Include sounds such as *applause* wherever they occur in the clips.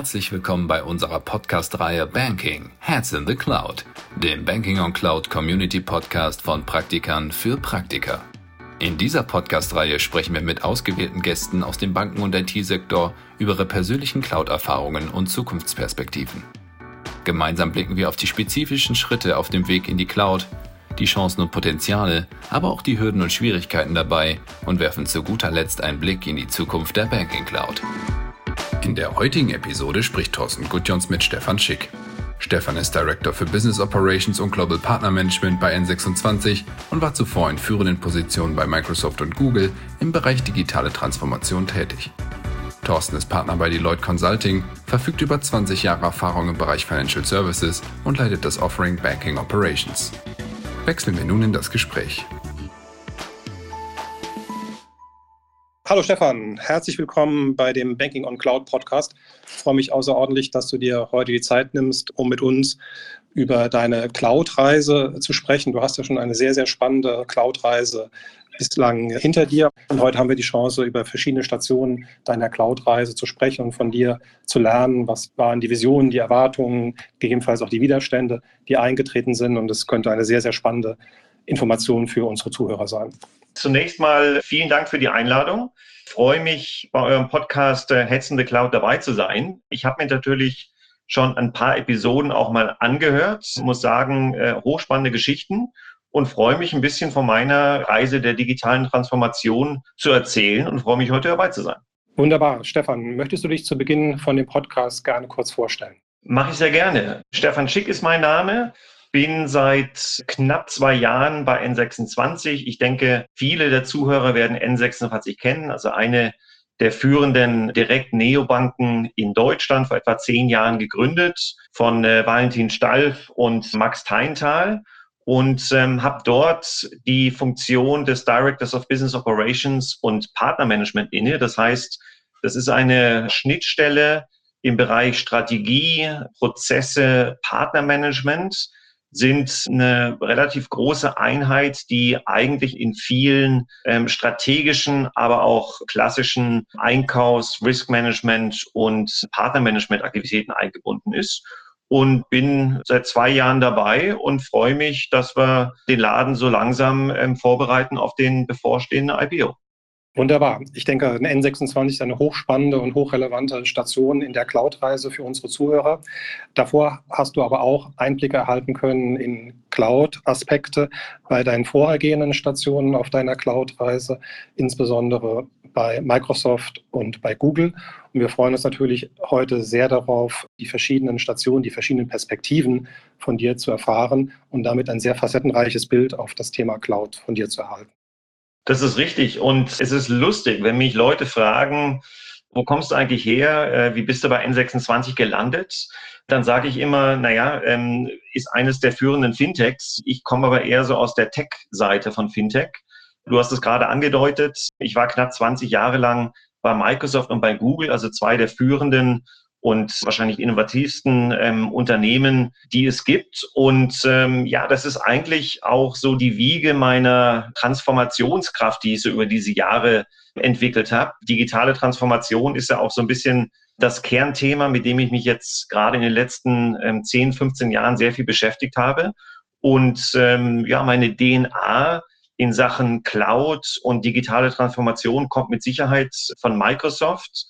Herzlich willkommen bei unserer Podcast-Reihe Banking Heads in the Cloud, dem Banking on Cloud Community Podcast von Praktikern für Praktiker. In dieser Podcast-Reihe sprechen wir mit ausgewählten Gästen aus dem Banken- und IT-Sektor über ihre persönlichen Cloud-Erfahrungen und Zukunftsperspektiven. Gemeinsam blicken wir auf die spezifischen Schritte auf dem Weg in die Cloud, die Chancen und Potenziale, aber auch die Hürden und Schwierigkeiten dabei und werfen zu guter Letzt einen Blick in die Zukunft der Banking Cloud. In der heutigen Episode spricht Thorsten Gutjons mit Stefan Schick. Stefan ist Director für Business Operations und Global Partner Management bei N26 und war zuvor in führenden Positionen bei Microsoft und Google im Bereich digitale Transformation tätig. Thorsten ist Partner bei Deloitte Consulting, verfügt über 20 Jahre Erfahrung im Bereich Financial Services und leitet das Offering Banking Operations. Wechseln wir nun in das Gespräch. Hallo Stefan, herzlich willkommen bei dem Banking on Cloud Podcast. Ich freue mich außerordentlich, dass du dir heute die Zeit nimmst, um mit uns über deine Cloud-Reise zu sprechen. Du hast ja schon eine sehr, sehr spannende Cloud-Reise bislang hinter dir. Und heute haben wir die Chance, über verschiedene Stationen deiner Cloud-Reise zu sprechen und von dir zu lernen, was waren die Visionen, die Erwartungen, gegebenenfalls auch die Widerstände, die eingetreten sind. Und es könnte eine sehr, sehr spannende Information für unsere Zuhörer sein. Zunächst mal vielen Dank für die Einladung. Ich freue mich, bei eurem Podcast äh, Hetzen the Cloud dabei zu sein. Ich habe mir natürlich schon ein paar Episoden auch mal angehört, ich muss sagen, äh, hochspannende Geschichten und freue mich ein bisschen von meiner Reise der digitalen Transformation zu erzählen und freue mich heute dabei zu sein. Wunderbar. Stefan, möchtest du dich zu Beginn von dem Podcast gerne kurz vorstellen? Mache ich sehr gerne. Stefan Schick ist mein Name bin seit knapp zwei Jahren bei N26. Ich denke, viele der Zuhörer werden N26 kennen, also eine der führenden Direkt-Neobanken in Deutschland, vor etwa zehn Jahren gegründet von äh, Valentin Stalf und Max Teintal und ähm, habe dort die Funktion des Directors of Business Operations und Partnermanagement inne. Das heißt, das ist eine Schnittstelle im Bereich Strategie, Prozesse, Partnermanagement sind eine relativ große Einheit, die eigentlich in vielen ähm, strategischen, aber auch klassischen Einkaufs-, Risk-Management und Partnermanagement-Aktivitäten eingebunden ist und bin seit zwei Jahren dabei und freue mich, dass wir den Laden so langsam ähm, vorbereiten auf den bevorstehenden IPO. Wunderbar. Ich denke, ein N26 ist eine hochspannende und hochrelevante Station in der Cloud-Reise für unsere Zuhörer. Davor hast du aber auch Einblicke erhalten können in Cloud-Aspekte bei deinen vorhergehenden Stationen auf deiner Cloud-Reise, insbesondere bei Microsoft und bei Google. Und wir freuen uns natürlich heute sehr darauf, die verschiedenen Stationen, die verschiedenen Perspektiven von dir zu erfahren und damit ein sehr facettenreiches Bild auf das Thema Cloud von dir zu erhalten. Das ist richtig. Und es ist lustig, wenn mich Leute fragen, wo kommst du eigentlich her? Äh, wie bist du bei N26 gelandet? Dann sage ich immer, naja, ähm, ist eines der führenden Fintechs. Ich komme aber eher so aus der Tech-Seite von Fintech. Du hast es gerade angedeutet. Ich war knapp 20 Jahre lang bei Microsoft und bei Google, also zwei der führenden und wahrscheinlich innovativsten ähm, Unternehmen, die es gibt. Und ähm, ja, das ist eigentlich auch so die Wiege meiner Transformationskraft, die ich so über diese Jahre entwickelt habe. Digitale Transformation ist ja auch so ein bisschen das Kernthema, mit dem ich mich jetzt gerade in den letzten ähm, 10, 15 Jahren sehr viel beschäftigt habe. Und ähm, ja, meine DNA in Sachen Cloud und digitale Transformation kommt mit Sicherheit von Microsoft.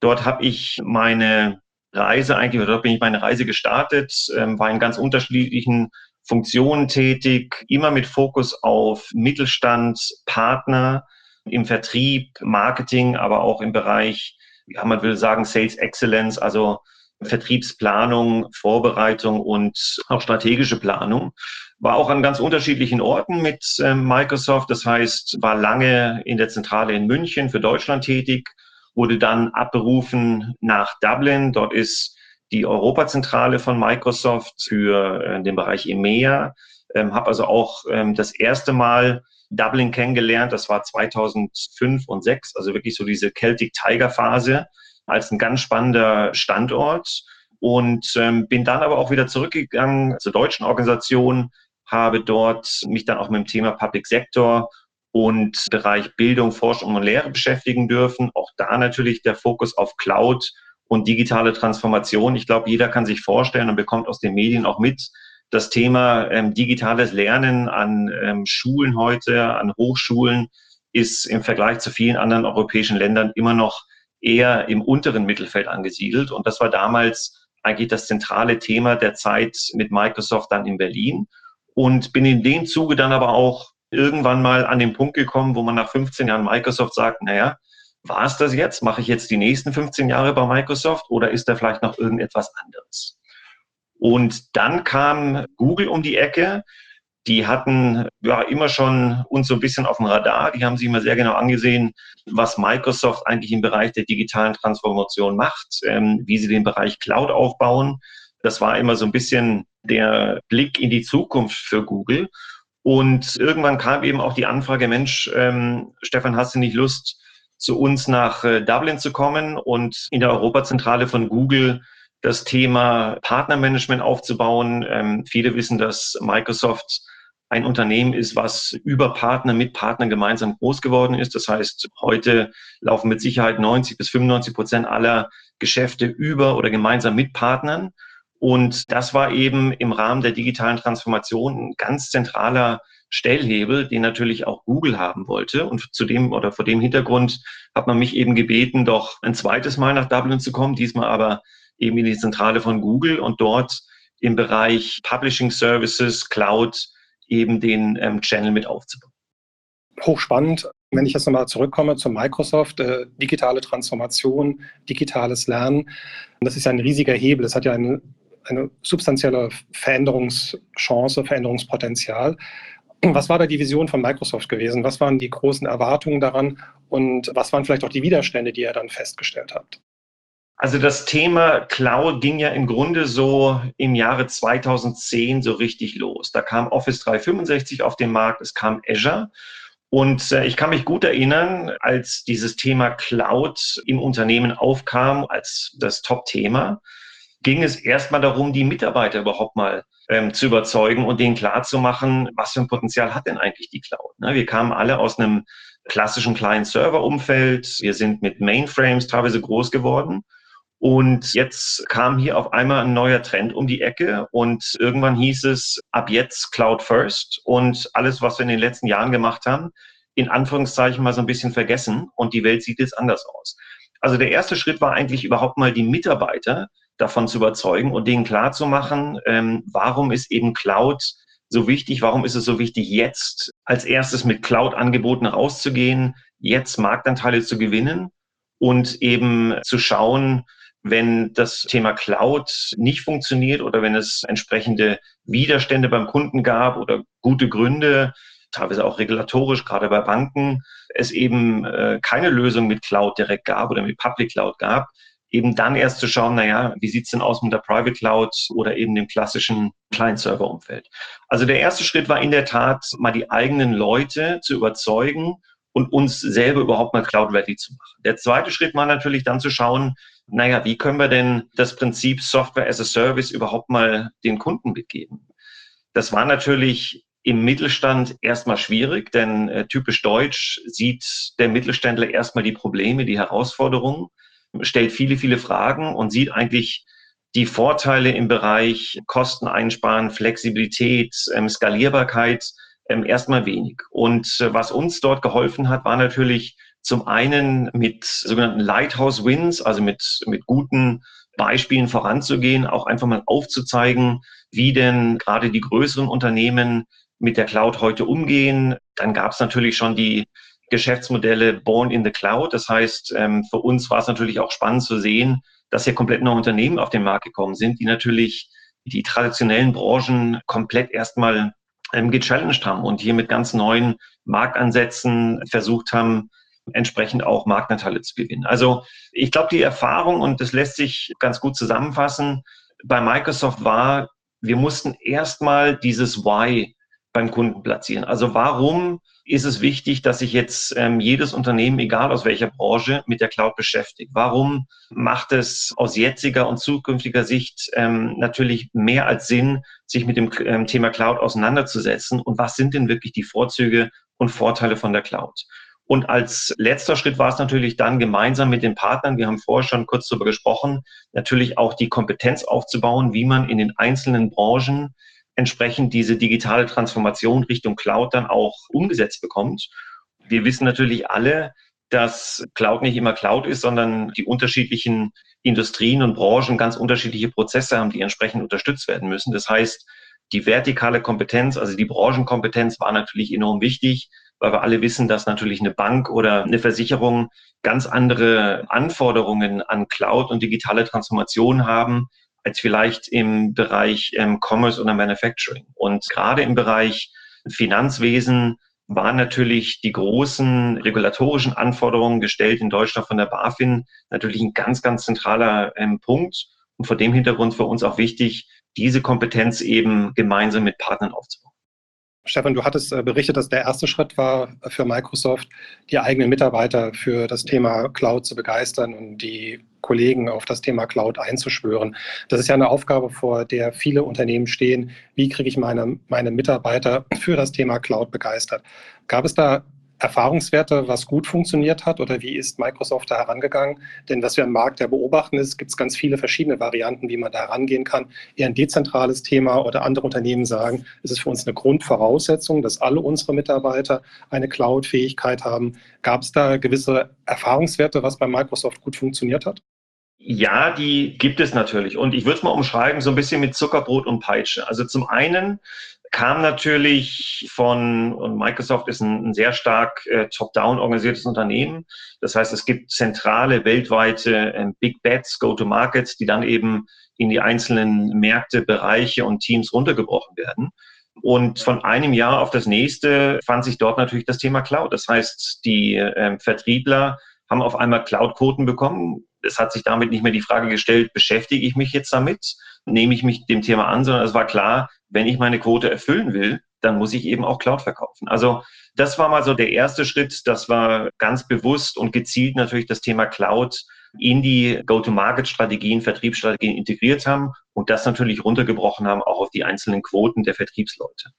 Dort habe ich meine Reise eigentlich, oder dort bin ich meine Reise gestartet, ähm, war in ganz unterschiedlichen Funktionen tätig, immer mit Fokus auf Mittelstand, Partner im Vertrieb, Marketing, aber auch im Bereich, ja, man will sagen, Sales Excellence, also Vertriebsplanung, Vorbereitung und auch strategische Planung. War auch an ganz unterschiedlichen Orten mit ähm, Microsoft. Das heißt, war lange in der Zentrale in München für Deutschland tätig, wurde dann abberufen nach Dublin. Dort ist die Europazentrale von Microsoft für äh, den Bereich EMEA. Ähm, habe also auch ähm, das erste Mal Dublin kennengelernt. Das war 2005 und 6, also wirklich so diese Celtic Tiger Phase als ein ganz spannender Standort. Und ähm, bin dann aber auch wieder zurückgegangen zur deutschen Organisation, habe dort mich dann auch mit dem Thema Public Sector und Bereich Bildung, Forschung und Lehre beschäftigen dürfen. Auch da natürlich der Fokus auf Cloud und digitale Transformation. Ich glaube, jeder kann sich vorstellen und bekommt aus den Medien auch mit, das Thema ähm, digitales Lernen an ähm, Schulen heute, an Hochschulen, ist im Vergleich zu vielen anderen europäischen Ländern immer noch eher im unteren Mittelfeld angesiedelt. Und das war damals eigentlich das zentrale Thema der Zeit mit Microsoft dann in Berlin. Und bin in dem Zuge dann aber auch irgendwann mal an den Punkt gekommen, wo man nach 15 Jahren Microsoft sagt, naja, war es das jetzt? Mache ich jetzt die nächsten 15 Jahre bei Microsoft oder ist da vielleicht noch irgendetwas anderes? Und dann kam Google um die Ecke. Die hatten ja immer schon uns so ein bisschen auf dem Radar. Die haben sich immer sehr genau angesehen, was Microsoft eigentlich im Bereich der digitalen Transformation macht, ähm, wie sie den Bereich Cloud aufbauen. Das war immer so ein bisschen der Blick in die Zukunft für Google. Und irgendwann kam eben auch die Anfrage, Mensch, ähm, Stefan, hast du nicht Lust, zu uns nach äh, Dublin zu kommen und in der Europazentrale von Google das Thema Partnermanagement aufzubauen. Ähm, viele wissen, dass Microsoft ein Unternehmen ist, was über Partner mit Partnern gemeinsam groß geworden ist. Das heißt, heute laufen mit Sicherheit 90 bis 95 Prozent aller Geschäfte über oder gemeinsam mit Partnern. Und das war eben im Rahmen der digitalen Transformation ein ganz zentraler Stellhebel, den natürlich auch Google haben wollte. Und zu dem oder vor dem Hintergrund hat man mich eben gebeten, doch ein zweites Mal nach Dublin zu kommen, diesmal aber eben in die Zentrale von Google und dort im Bereich Publishing Services, Cloud eben den ähm, Channel mit aufzubauen. Hochspannend. Wenn ich jetzt nochmal zurückkomme zu Microsoft, äh, digitale Transformation, digitales Lernen, das ist ja ein riesiger Hebel. Es hat ja eine eine substanzielle Veränderungschance, Veränderungspotenzial. Was war da die Vision von Microsoft gewesen? Was waren die großen Erwartungen daran und was waren vielleicht auch die Widerstände, die ihr dann festgestellt habt? Also das Thema Cloud ging ja im Grunde so im Jahre 2010 so richtig los. Da kam Office 365 auf den Markt, es kam Azure. Und äh, ich kann mich gut erinnern, als dieses Thema Cloud im Unternehmen aufkam als das Top-Thema, ging es erstmal darum, die Mitarbeiter überhaupt mal ähm, zu überzeugen und denen klarzumachen, was für ein Potenzial hat denn eigentlich die Cloud. Ne? Wir kamen alle aus einem klassischen Client-Server-Umfeld. Wir sind mit Mainframes teilweise groß geworden. Und jetzt kam hier auf einmal ein neuer Trend um die Ecke und irgendwann hieß es ab jetzt Cloud First und alles, was wir in den letzten Jahren gemacht haben, in Anführungszeichen mal so ein bisschen vergessen und die Welt sieht jetzt anders aus. Also der erste Schritt war eigentlich überhaupt mal die Mitarbeiter davon zu überzeugen und denen klarzumachen, ähm, warum ist eben Cloud so wichtig, warum ist es so wichtig, jetzt als erstes mit Cloud-Angeboten rauszugehen, jetzt Marktanteile zu gewinnen und eben zu schauen, wenn das Thema Cloud nicht funktioniert oder wenn es entsprechende Widerstände beim Kunden gab oder gute Gründe, teilweise auch regulatorisch, gerade bei Banken, es eben äh, keine Lösung mit Cloud direkt gab oder mit Public Cloud gab, eben dann erst zu schauen, naja, wie sieht's denn aus mit der Private Cloud oder eben dem klassischen Client-Server-Umfeld. Also der erste Schritt war in der Tat, mal die eigenen Leute zu überzeugen und uns selber überhaupt mal Cloud-ready zu machen. Der zweite Schritt war natürlich dann zu schauen, naja, wie können wir denn das Prinzip Software as a Service überhaupt mal den Kunden mitgeben? Das war natürlich im Mittelstand erstmal schwierig, denn äh, typisch deutsch sieht der Mittelständler erstmal die Probleme, die Herausforderungen stellt viele, viele Fragen und sieht eigentlich die Vorteile im Bereich Kosten einsparen, Flexibilität, ähm, Skalierbarkeit ähm, erstmal wenig. Und äh, was uns dort geholfen hat, war natürlich zum einen mit sogenannten Lighthouse Wins, also mit, mit guten Beispielen voranzugehen, auch einfach mal aufzuzeigen, wie denn gerade die größeren Unternehmen mit der Cloud heute umgehen. Dann gab es natürlich schon die Geschäftsmodelle born in the cloud. Das heißt, ähm, für uns war es natürlich auch spannend zu sehen, dass hier komplett neue Unternehmen auf den Markt gekommen sind, die natürlich die traditionellen Branchen komplett erstmal ähm, gechallenged haben und hier mit ganz neuen Marktansätzen versucht haben, entsprechend auch Marktanteile zu gewinnen. Also ich glaube, die Erfahrung, und das lässt sich ganz gut zusammenfassen, bei Microsoft war, wir mussten erstmal dieses Why beim Kunden platzieren. Also warum ist es wichtig, dass sich jetzt ähm, jedes Unternehmen, egal aus welcher Branche, mit der Cloud beschäftigt? Warum macht es aus jetziger und zukünftiger Sicht ähm, natürlich mehr als Sinn, sich mit dem ähm, Thema Cloud auseinanderzusetzen? Und was sind denn wirklich die Vorzüge und Vorteile von der Cloud? Und als letzter Schritt war es natürlich dann gemeinsam mit den Partnern, wir haben vorher schon kurz darüber gesprochen, natürlich auch die Kompetenz aufzubauen, wie man in den einzelnen Branchen entsprechend diese digitale Transformation Richtung Cloud dann auch umgesetzt bekommt. Wir wissen natürlich alle, dass Cloud nicht immer Cloud ist, sondern die unterschiedlichen Industrien und Branchen ganz unterschiedliche Prozesse haben, die entsprechend unterstützt werden müssen. Das heißt, die vertikale Kompetenz, also die Branchenkompetenz war natürlich enorm wichtig, weil wir alle wissen, dass natürlich eine Bank oder eine Versicherung ganz andere Anforderungen an Cloud und digitale Transformation haben, als vielleicht im Bereich ähm, Commerce oder Manufacturing. Und gerade im Bereich Finanzwesen waren natürlich die großen regulatorischen Anforderungen gestellt in Deutschland von der BaFin natürlich ein ganz, ganz zentraler ähm, Punkt. Und vor dem Hintergrund für uns auch wichtig, diese Kompetenz eben gemeinsam mit Partnern aufzubauen. Stefan, du hattest äh, berichtet, dass der erste Schritt war für Microsoft, die eigenen Mitarbeiter für das Thema Cloud zu begeistern und die Kollegen auf das Thema Cloud einzuschwören. Das ist ja eine Aufgabe, vor der viele Unternehmen stehen. Wie kriege ich meine, meine Mitarbeiter für das Thema Cloud begeistert? Gab es da Erfahrungswerte, was gut funktioniert hat oder wie ist Microsoft da herangegangen? Denn was wir am Markt ja beobachten ist, gibt es ganz viele verschiedene Varianten, wie man da herangehen kann. Eher ein dezentrales Thema oder andere Unternehmen sagen, es ist für uns eine Grundvoraussetzung, dass alle unsere Mitarbeiter eine Cloud-Fähigkeit haben. Gab es da gewisse Erfahrungswerte, was bei Microsoft gut funktioniert hat? Ja, die gibt es natürlich. Und ich würde es mal umschreiben, so ein bisschen mit Zuckerbrot und Peitsche. Also zum einen kam natürlich von, und Microsoft ist ein, ein sehr stark äh, top-down organisiertes Unternehmen. Das heißt, es gibt zentrale, weltweite äh, Big Bets, Go-to-Markets, die dann eben in die einzelnen Märkte, Bereiche und Teams runtergebrochen werden. Und von einem Jahr auf das nächste fand sich dort natürlich das Thema Cloud. Das heißt, die äh, Vertriebler haben auf einmal Cloud-Quoten bekommen. Es hat sich damit nicht mehr die Frage gestellt, beschäftige ich mich jetzt damit? Nehme ich mich dem Thema an, sondern es war klar, wenn ich meine Quote erfüllen will, dann muss ich eben auch Cloud verkaufen. Also das war mal so der erste Schritt. Das war ganz bewusst und gezielt natürlich das Thema Cloud in die Go-to-Market-Strategien, Vertriebsstrategien integriert haben und das natürlich runtergebrochen haben, auch auf die einzelnen Quoten der Vertriebsleute.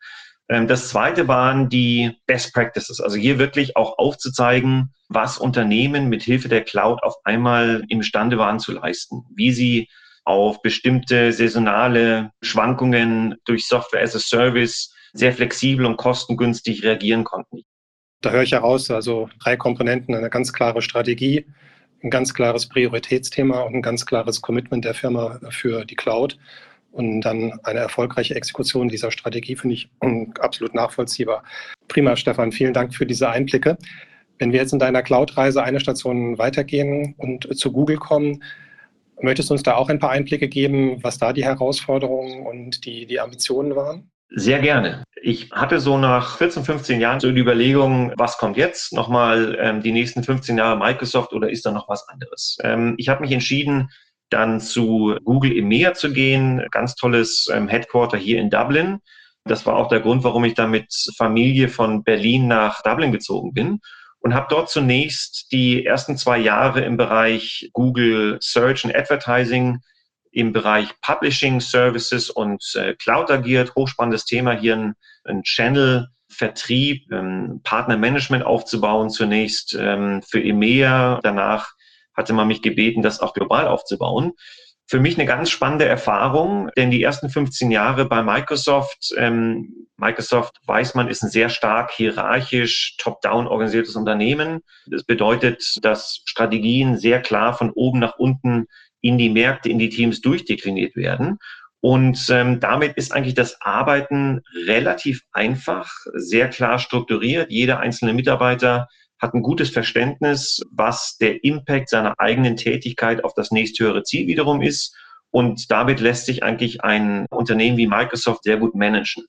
Ähm, das zweite waren die Best Practices, also hier wirklich auch aufzuzeigen, was Unternehmen mit Hilfe der Cloud auf einmal imstande waren zu leisten, wie sie auf bestimmte saisonale Schwankungen durch Software as a Service sehr flexibel und kostengünstig reagieren konnten. Da höre ich heraus, also drei Komponenten, eine ganz klare Strategie, ein ganz klares Prioritätsthema und ein ganz klares Commitment der Firma für die Cloud. Und dann eine erfolgreiche Exekution dieser Strategie finde ich *clears throat* absolut nachvollziehbar. Prima, Stefan, vielen Dank für diese Einblicke. Wenn wir jetzt in deiner Cloud-Reise eine Station weitergehen und zu Google kommen, Möchtest du uns da auch ein paar Einblicke geben, was da die Herausforderungen und die, die Ambitionen waren? Sehr gerne. Ich hatte so nach 14, 15 Jahren so die Überlegung, was kommt jetzt? Nochmal ähm, die nächsten 15 Jahre Microsoft oder ist da noch was anderes? Ähm, ich habe mich entschieden, dann zu Google EMEA zu gehen. Ganz tolles ähm, Headquarter hier in Dublin. Das war auch der Grund, warum ich da mit Familie von Berlin nach Dublin gezogen bin und habe dort zunächst die ersten zwei Jahre im Bereich Google Search and Advertising, im Bereich Publishing Services und äh, Cloud agiert. Hochspannendes Thema hier ein, ein Channel. Vertrieb, ähm, Partnermanagement aufzubauen, zunächst ähm, für EMEA. Danach hatte man mich gebeten, das auch global aufzubauen für mich eine ganz spannende Erfahrung, denn die ersten 15 Jahre bei Microsoft, ähm, Microsoft weiß man, ist ein sehr stark hierarchisch, top-down organisiertes Unternehmen. Das bedeutet, dass Strategien sehr klar von oben nach unten in die Märkte, in die Teams durchdekliniert werden. Und ähm, damit ist eigentlich das Arbeiten relativ einfach, sehr klar strukturiert. Jeder einzelne Mitarbeiter hat ein gutes Verständnis, was der Impact seiner eigenen Tätigkeit auf das nächsthöhere Ziel wiederum ist. Und damit lässt sich eigentlich ein Unternehmen wie Microsoft sehr gut managen.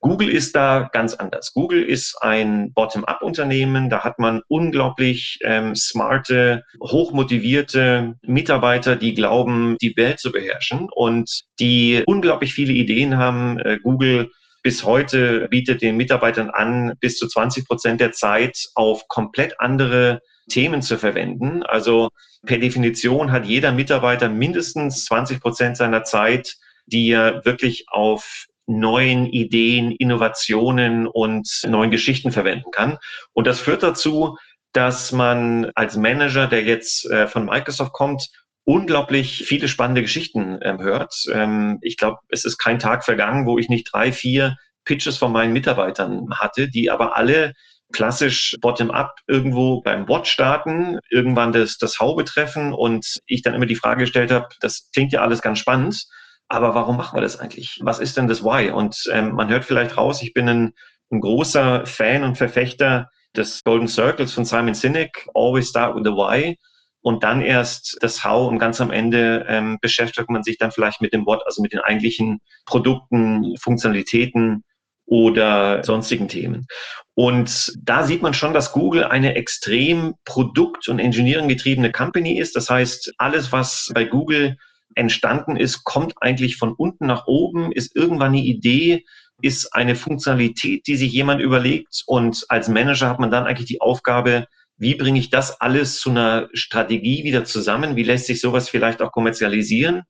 Google ist da ganz anders. Google ist ein Bottom-up-Unternehmen. Da hat man unglaublich ähm, smarte, hochmotivierte Mitarbeiter, die glauben, die Welt zu beherrschen und die unglaublich viele Ideen haben. Äh, Google bis heute bietet den Mitarbeitern an, bis zu 20 Prozent der Zeit auf komplett andere Themen zu verwenden. Also per Definition hat jeder Mitarbeiter mindestens 20 Prozent seiner Zeit, die er wirklich auf neuen Ideen, Innovationen und neuen Geschichten verwenden kann. Und das führt dazu, dass man als Manager, der jetzt äh, von Microsoft kommt, unglaublich viele spannende Geschichten ähm, hört. Ähm, ich glaube, es ist kein Tag vergangen, wo ich nicht drei, vier Pitches von meinen Mitarbeitern hatte, die aber alle klassisch bottom-up irgendwo beim Bot starten, irgendwann das, das How betreffen und ich dann immer die Frage gestellt habe, das klingt ja alles ganz spannend, aber warum machen wir das eigentlich? Was ist denn das Why? Und ähm, man hört vielleicht raus, ich bin ein, ein großer Fan und Verfechter des Golden Circles von Simon Sinek, Always Start with the Why und dann erst das How und ganz am Ende ähm, beschäftigt man sich dann vielleicht mit dem What, also mit den eigentlichen Produkten, Funktionalitäten oder sonstigen Themen. Und da sieht man schon, dass Google eine extrem produkt- und engineering getriebene Company ist. Das heißt, alles, was bei Google entstanden ist, kommt eigentlich von unten nach oben, ist irgendwann eine Idee, ist eine Funktionalität, die sich jemand überlegt. Und als Manager hat man dann eigentlich die Aufgabe, wie bringe ich das alles zu einer Strategie wieder zusammen? Wie lässt sich sowas vielleicht auch kommerzialisieren?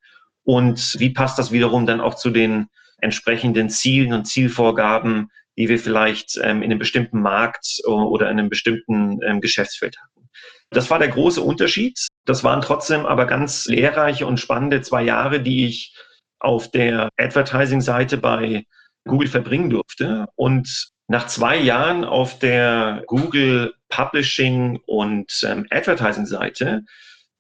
Und wie passt das wiederum dann auch zu den entsprechenden Zielen und Zielvorgaben, die wir vielleicht ähm, in einem bestimmten Markt oder in einem bestimmten ähm, Geschäftsfeld hatten? Das war der große Unterschied. Das waren trotzdem aber ganz lehrreiche und spannende zwei Jahre, die ich auf der Advertising-Seite bei Google verbringen durfte. Und nach zwei Jahren auf der Google Publishing und ähm, Advertising-Seite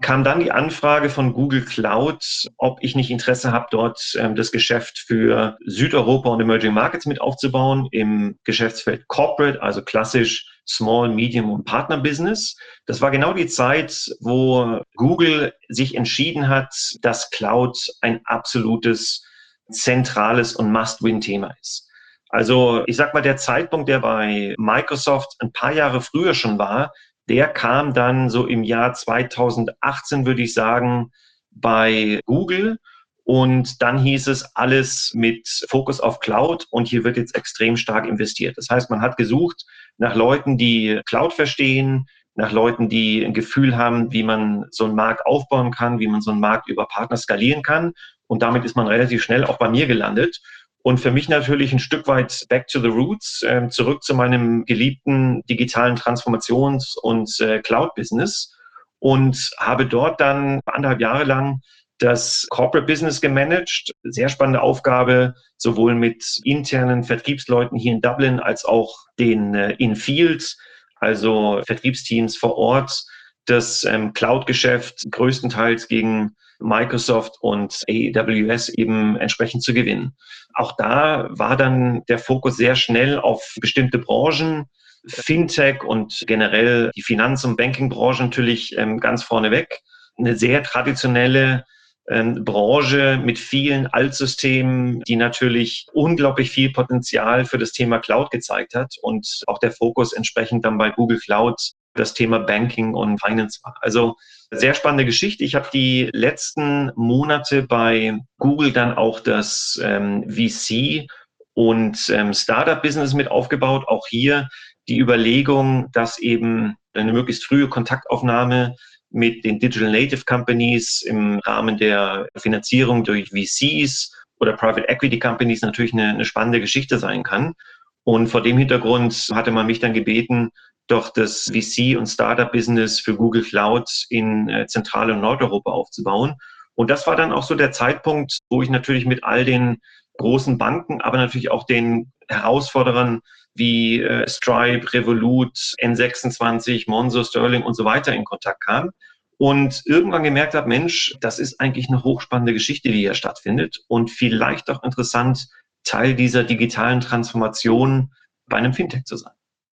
kam dann die Anfrage von Google Cloud, ob ich nicht Interesse habe, dort ähm, das Geschäft für Südeuropa und Emerging Markets mit aufzubauen im Geschäftsfeld Corporate, also klassisch Small, Medium und Partner Business. Das war genau die Zeit, wo Google sich entschieden hat, dass Cloud ein absolutes zentrales und Must-Win-Thema ist. Also ich sag mal, der Zeitpunkt, der bei Microsoft ein paar Jahre früher schon war, der kam dann so im Jahr 2018, würde ich sagen, bei Google. Und dann hieß es alles mit Fokus auf Cloud und hier wird jetzt extrem stark investiert. Das heißt, man hat gesucht nach Leuten, die Cloud verstehen, nach Leuten, die ein Gefühl haben, wie man so einen Markt aufbauen kann, wie man so einen Markt über Partner skalieren kann. Und damit ist man relativ schnell auch bei mir gelandet. Und für mich natürlich ein Stück weit back to the roots, äh, zurück zu meinem geliebten digitalen Transformations- und äh, Cloud-Business und habe dort dann anderthalb Jahre lang das Corporate Business gemanagt. Sehr spannende Aufgabe, sowohl mit internen Vertriebsleuten hier in Dublin als auch den äh, in Field, also Vertriebsteams vor Ort, das ähm, Cloud-Geschäft größtenteils gegen Microsoft und AWS eben entsprechend zu gewinnen. Auch da war dann der Fokus sehr schnell auf bestimmte Branchen, Fintech und generell die Finanz- und Banking-Branche natürlich ähm, ganz vorneweg. Eine sehr traditionelle ähm, Branche mit vielen Altsystemen, die natürlich unglaublich viel Potenzial für das Thema Cloud gezeigt hat und auch der Fokus entsprechend dann bei Google Cloud das Thema Banking und Finance war. Also sehr spannende Geschichte. Ich habe die letzten Monate bei Google dann auch das ähm, VC und ähm, Startup-Business mit aufgebaut. Auch hier die Überlegung, dass eben eine möglichst frühe Kontaktaufnahme mit den Digital Native Companies im Rahmen der Finanzierung durch VCs oder Private Equity Companies natürlich eine, eine spannende Geschichte sein kann. Und vor dem Hintergrund hatte man mich dann gebeten, doch das VC- und Startup-Business für Google Cloud in äh, Zentral- und Nordeuropa aufzubauen. Und das war dann auch so der Zeitpunkt, wo ich natürlich mit all den großen Banken, aber natürlich auch den Herausforderern wie äh, Stripe, Revolut, N26, Monzo, Sterling und so weiter in Kontakt kam. Und irgendwann gemerkt habe, Mensch, das ist eigentlich eine hochspannende Geschichte, die hier stattfindet und vielleicht auch interessant, Teil dieser digitalen Transformation bei einem Fintech zu sein.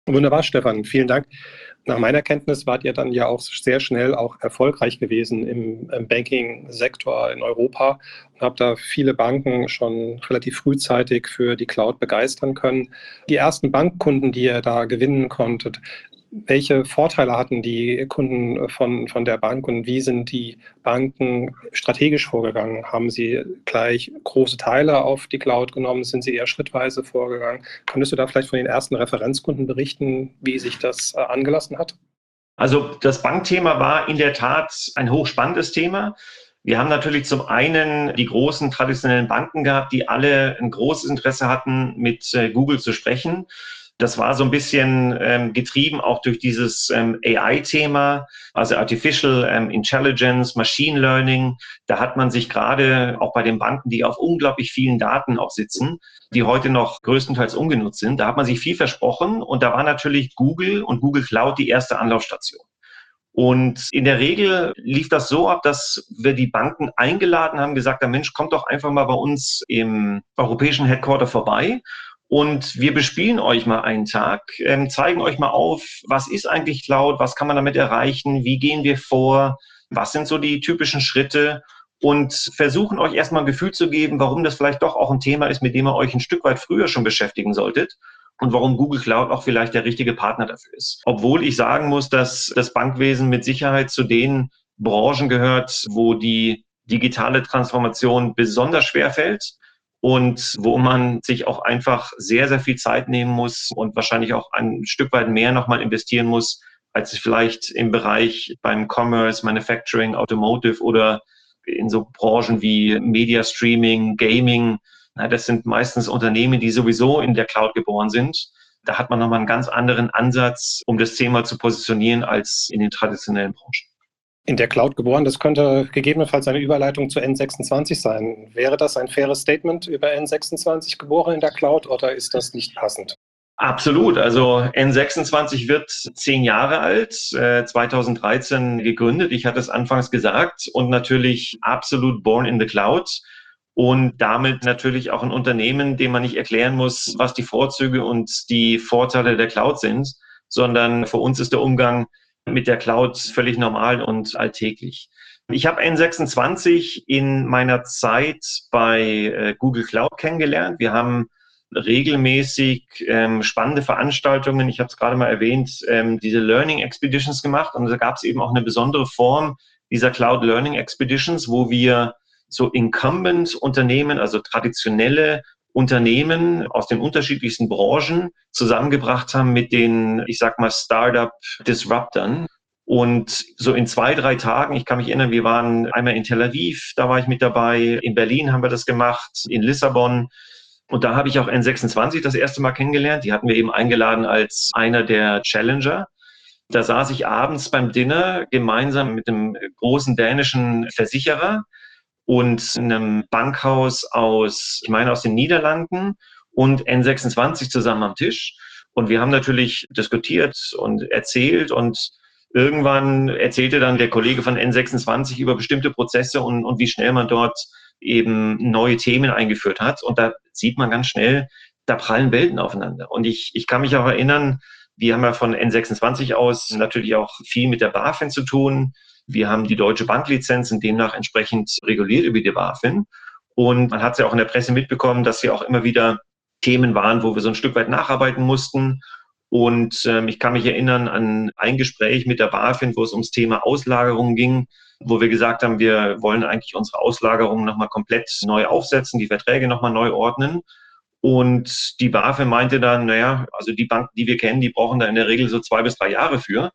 Wunderbar, Stefan. Vielen Dank. Nach meiner Kenntnis wart ihr dann ja auch sehr schnell auch erfolgreich gewesen im, Banking-Sektor in Europa und habt da viele Banken schon relativ frühzeitig für die Cloud begeistern können. Die ersten Bankkunden, die ihr da gewinnen konntet, welche Vorteile hatten die Kunden von, von der Bank und wie sind die Banken strategisch vorgegangen? Haben sie gleich große Teile auf die Cloud genommen? Sind sie eher schrittweise vorgegangen? Könntest du da vielleicht von den ersten Referenzkunden berichten, wie sich das äh, angelassen hat? Also das Bankthema war in der Tat ein hochspannendes Thema. Wir haben natürlich zum einen die großen traditionellen Banken gehabt, die alle ein großes Interesse hatten, mit äh, Google zu sprechen. Das war so ein bisschen ähm, getrieben auch durch dieses ähm, AI-Thema, also Artificial ähm, Intelligence, Machine Learning. Da hat man sich gerade auch bei den Banken, die auf unglaublich vielen Daten auch sitzen, die heute noch größtenteils ungenutzt sind, da hat man sich viel versprochen und da war natürlich Google und Google Cloud die erste Anlaufstation. Und in der Regel lief das so ab, dass wir die Banken eingeladen haben, gesagt haben, Mensch, kommt doch einfach mal bei uns im europäischen Headquarter vorbei und wir bespielen euch mal einen Tag, ähm, zeigen euch mal auf, was ist eigentlich Cloud, was kann man damit erreichen, wie gehen wir vor, was sind so die typischen Schritte und versuchen euch erstmal ein Gefühl zu geben, warum das vielleicht doch auch ein Thema ist, mit dem ihr euch ein Stück weit früher schon beschäftigen solltet und warum Google Cloud auch vielleicht der richtige Partner dafür ist. Obwohl ich sagen muss, dass das Bankwesen mit Sicherheit zu den Branchen gehört, wo die digitale Transformation besonders schwer fällt und wo man sich auch einfach sehr, sehr viel Zeit nehmen muss und wahrscheinlich auch ein Stück weit mehr nochmal investieren muss, als es vielleicht im Bereich beim Commerce, Manufacturing, Automotive oder in so Branchen wie Media Streaming, Gaming das sind meistens Unternehmen, die sowieso in der Cloud geboren sind. Da hat man nochmal einen ganz anderen Ansatz, um das Thema zu positionieren, als in den traditionellen Branchen. In der Cloud geboren, das könnte gegebenenfalls eine Überleitung zu N26 sein. Wäre das ein faires Statement über N26 geboren in der Cloud oder ist das nicht passend? Absolut. Also N26 wird zehn Jahre alt, 2013 äh, gegründet. Ich hatte es anfangs gesagt und natürlich absolut born in the cloud und damit natürlich auch ein Unternehmen, dem man nicht erklären muss, was die Vorzüge und die Vorteile der Cloud sind, sondern für uns ist der Umgang mit der Cloud völlig normal und alltäglich. Ich habe N26 in meiner Zeit bei äh, Google Cloud kennengelernt. Wir haben regelmäßig ähm, spannende Veranstaltungen, ich habe es gerade mal erwähnt, ähm, diese Learning Expeditions gemacht. Und da gab es eben auch eine besondere Form dieser Cloud Learning Expeditions, wo wir so Incumbent-Unternehmen, also traditionelle Unternehmen aus den unterschiedlichsten Branchen zusammengebracht haben mit den, ich sag mal, Startup-Disruptern. Und so in zwei, drei Tagen, ich kann mich erinnern, wir waren einmal in Tel Aviv, da war ich mit dabei, in Berlin haben wir das gemacht, in Lissabon. Und da habe ich auch N26 das erste Mal kennengelernt. Die hatten wir eben eingeladen als einer der Challenger. Da saß ich abends beim Dinner gemeinsam mit einem großen dänischen Versicherer und einem Bankhaus aus, ich meine, aus den Niederlanden und N26 zusammen am Tisch. Und wir haben natürlich diskutiert und erzählt und irgendwann erzählte dann der Kollege von N26 über bestimmte Prozesse und, und wie schnell man dort eben neue Themen eingeführt hat. Und da sieht man ganz schnell, da prallen Welten aufeinander. Und ich, ich kann mich auch erinnern, wir haben ja von N26 aus natürlich auch viel mit der BaFin zu tun. Wir haben die deutsche Banklizenz und demnach entsprechend reguliert über die BaFin. Und man hat es ja auch in der Presse mitbekommen, dass hier auch immer wieder Themen waren, wo wir so ein Stück weit nacharbeiten mussten. Und ähm, ich kann mich erinnern an ein Gespräch mit der BaFin, wo es ums Thema Auslagerung ging, wo wir gesagt haben, wir wollen eigentlich unsere Auslagerung nochmal komplett neu aufsetzen, die Verträge nochmal neu ordnen. Und die BaFin meinte dann, naja, also die Banken, die wir kennen, die brauchen da in der Regel so zwei bis drei Jahre für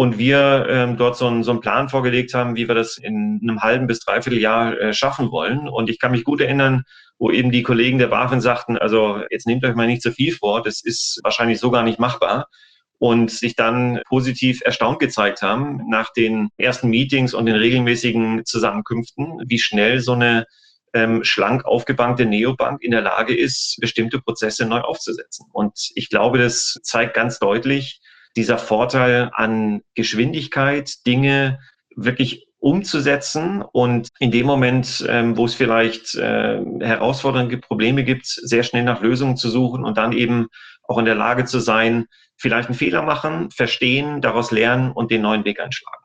und wir ähm, dort so, ein, so einen Plan vorgelegt haben, wie wir das in einem halben bis dreiviertel Jahr äh, schaffen wollen. Und ich kann mich gut erinnern, wo eben die Kollegen der BaFin sagten, also jetzt nehmt euch mal nicht zu viel vor, das ist wahrscheinlich so gar nicht machbar. Und sich dann positiv erstaunt gezeigt haben nach den ersten Meetings und den regelmäßigen Zusammenkünften, wie schnell so eine ähm, schlank aufgebankte Neobank in der Lage ist, bestimmte Prozesse neu aufzusetzen. Und ich glaube, das zeigt ganz deutlich, dieser Vorteil an Geschwindigkeit, Dinge wirklich umzusetzen und in dem Moment, ähm, wo es vielleicht äh, herausfordernde Probleme gibt, sehr schnell nach Lösungen zu suchen und dann eben auch in der Lage zu sein, vielleicht einen Fehler machen, verstehen, daraus lernen und den neuen Weg einschlagen.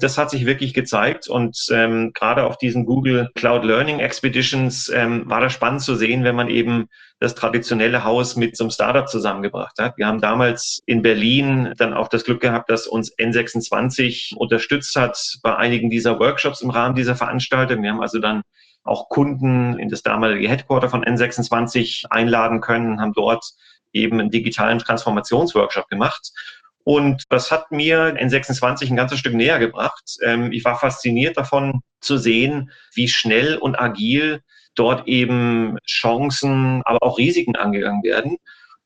Das hat sich wirklich gezeigt und ähm, gerade auf diesen Google Cloud Learning Expeditions ähm, war das spannend zu sehen, wenn man eben das traditionelle Haus mit so einem Startup zusammengebracht hat. Wir haben damals in Berlin dann auch das Glück gehabt, dass uns N26 unterstützt hat bei einigen dieser Workshops im Rahmen dieser Veranstaltung. Wir haben also dann auch Kunden in das damalige Headquarter von N26 einladen können, haben dort eben einen digitalen Transformationsworkshop gemacht. Und das hat mir N26 ein ganzes Stück näher gebracht. Ähm, ich war fasziniert davon zu sehen, wie schnell und agil dort eben Chancen, aber auch Risiken angegangen werden.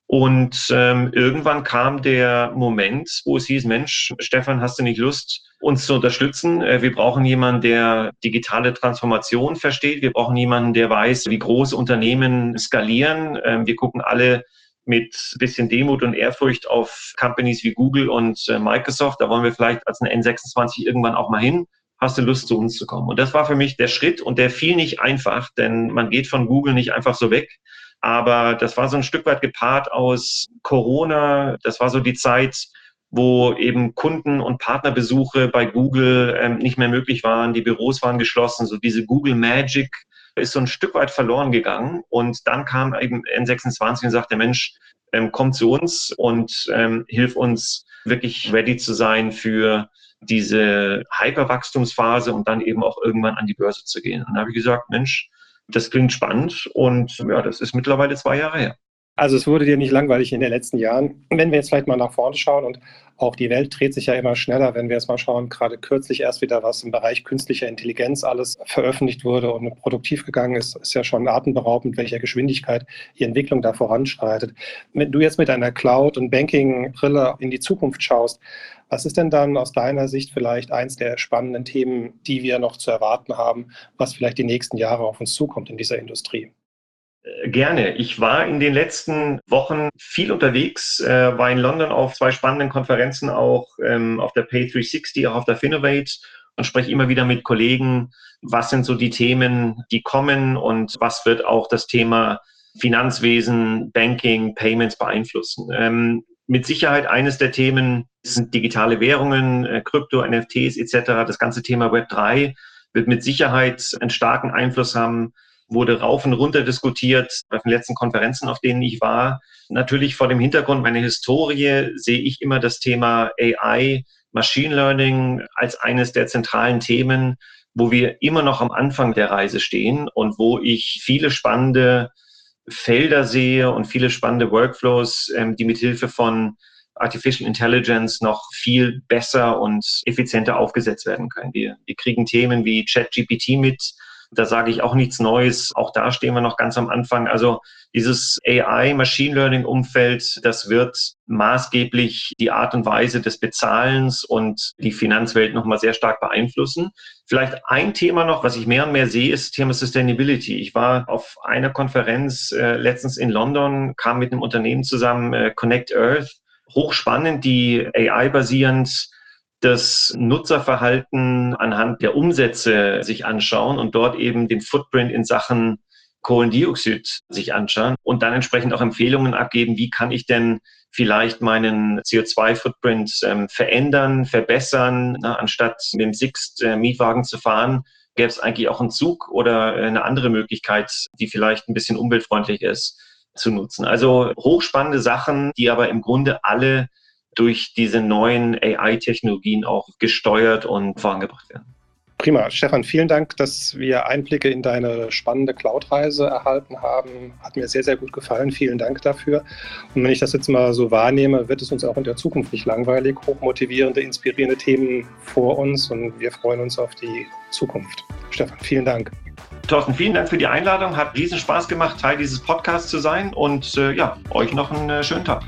Und ähm, irgendwann kam der Moment, wo es hieß, Mensch, Stefan, hast du nicht Lust, uns zu unterstützen? Äh, wir brauchen jemanden, der digitale Transformation versteht. Wir brauchen jemanden, der weiß, wie große Unternehmen skalieren. Ähm, wir gucken alle mit bisschen Demut und Ehrfurcht auf Companies wie Google und äh, Microsoft. Da wollen wir vielleicht als ein N26 irgendwann auch mal hin. Hast du Lust, zu uns zu kommen? Und das war für mich der Schritt und der fiel nicht einfach, denn man geht von Google nicht einfach so weg. Aber das war so ein Stück weit gepaart aus Corona. Das war so die Zeit, wo eben Kunden- und Partnerbesuche bei Google ähm, nicht mehr möglich waren. Die Büros waren geschlossen. So diese Google Magic ist so ein Stück weit verloren gegangen. Und dann kam eben N26 und sagte, Mensch, ähm, komm zu uns und ähm, hilf uns wirklich ready zu sein für diese Hyperwachstumsphase und dann eben auch irgendwann an die Börse zu gehen. Und dann habe ich gesagt, Mensch, das klingt spannend und ja, das ist mittlerweile zwei Jahre her. Also es wurde dir nicht langweilig in den letzten Jahren. Wenn wir jetzt vielleicht mal nach vorne schauen und auch die Welt dreht sich ja immer schneller, wenn wir jetzt mal schauen, gerade kürzlich erst wieder was im Bereich künstlicher Intelligenz alles veröffentlicht wurde und produktiv gegangen ist, ist ja schon atemberaubend, welcher Geschwindigkeit die Entwicklung da voranschreitet. Wenn du jetzt mit einer Cloud- und Banking-Brille in die Zukunft schaust, was ist denn dann aus deiner Sicht vielleicht eins der spannenden Themen, die wir noch zu erwarten haben, was vielleicht die nächsten Jahre auf uns zukommt in dieser Industrie? Äh, gerne. Ich war in den letzten Wochen viel unterwegs, äh, war in London auf zwei spannenden Konferenzen, auch ähm, auf der Pay 360, auch auf der Finovate und spreche immer wieder mit Kollegen, was sind so die Themen, die kommen und was wird auch das Thema Finanzwesen, Banking, Payments beeinflussen. Ähm, mit Sicherheit eines der Themen sind digitale Währungen, äh, Krypto, NFTs etc. Das ganze Thema Web 3 wird mit Sicherheit einen starken Einfluss haben wurde rauf und runter diskutiert bei den letzten Konferenzen, auf denen ich war. Natürlich vor dem Hintergrund meiner Historie sehe ich immer das Thema AI, Machine Learning als eines der zentralen Themen, wo wir immer noch am Anfang der Reise stehen und wo ich viele spannende Felder sehe und viele spannende Workflows, ähm, die mit Hilfe von Artificial Intelligence noch viel besser und effizienter aufgesetzt werden können. Wir, wir kriegen Themen wie ChatGPT mit, da sage ich auch nichts Neues. Auch da stehen wir noch ganz am Anfang. Also dieses AI, Machine Learning Umfeld, das wird maßgeblich die Art und Weise des Bezahlens und die Finanzwelt nochmal sehr stark beeinflussen. Vielleicht ein Thema noch, was ich mehr und mehr sehe, ist Thema Sustainability. Ich war auf einer Konferenz äh, letztens in London, kam mit einem Unternehmen zusammen, äh, Connect Earth. Hochspannend, die AI-basierend das Nutzerverhalten anhand der Umsätze sich anschauen und dort eben den Footprint in Sachen Kohlendioxid sich anschauen und dann entsprechend auch Empfehlungen abgeben, wie kann ich denn vielleicht meinen CO2-Footprint ähm, verändern, verbessern, na, anstatt mit dem Sixt-Mietwagen äh, zu fahren, gäbe es eigentlich auch einen Zug oder äh, eine andere Möglichkeit, die vielleicht ein bisschen umweltfreundlich ist, zu nutzen. Also hochspannende Sachen, die aber im Grunde alle durch diese neuen AI-Technologien auch gesteuert und vorangebracht werden. Prima. Stefan, vielen Dank, dass wir Einblicke in deine spannende Cloud-Reise erhalten haben. Hat mir sehr, sehr gut gefallen. Vielen Dank dafür. Und wenn ich das jetzt mal so wahrnehme, wird es uns auch in der Zukunft nicht langweilig. Hochmotivierende, inspirierende Themen vor uns und wir freuen uns auf die Zukunft. Stefan, vielen Dank. Thorsten, vielen Dank für die Einladung. Hat riesen Spaß gemacht, Teil dieses Podcasts zu sein und äh, ja, euch noch einen äh, schönen Tag.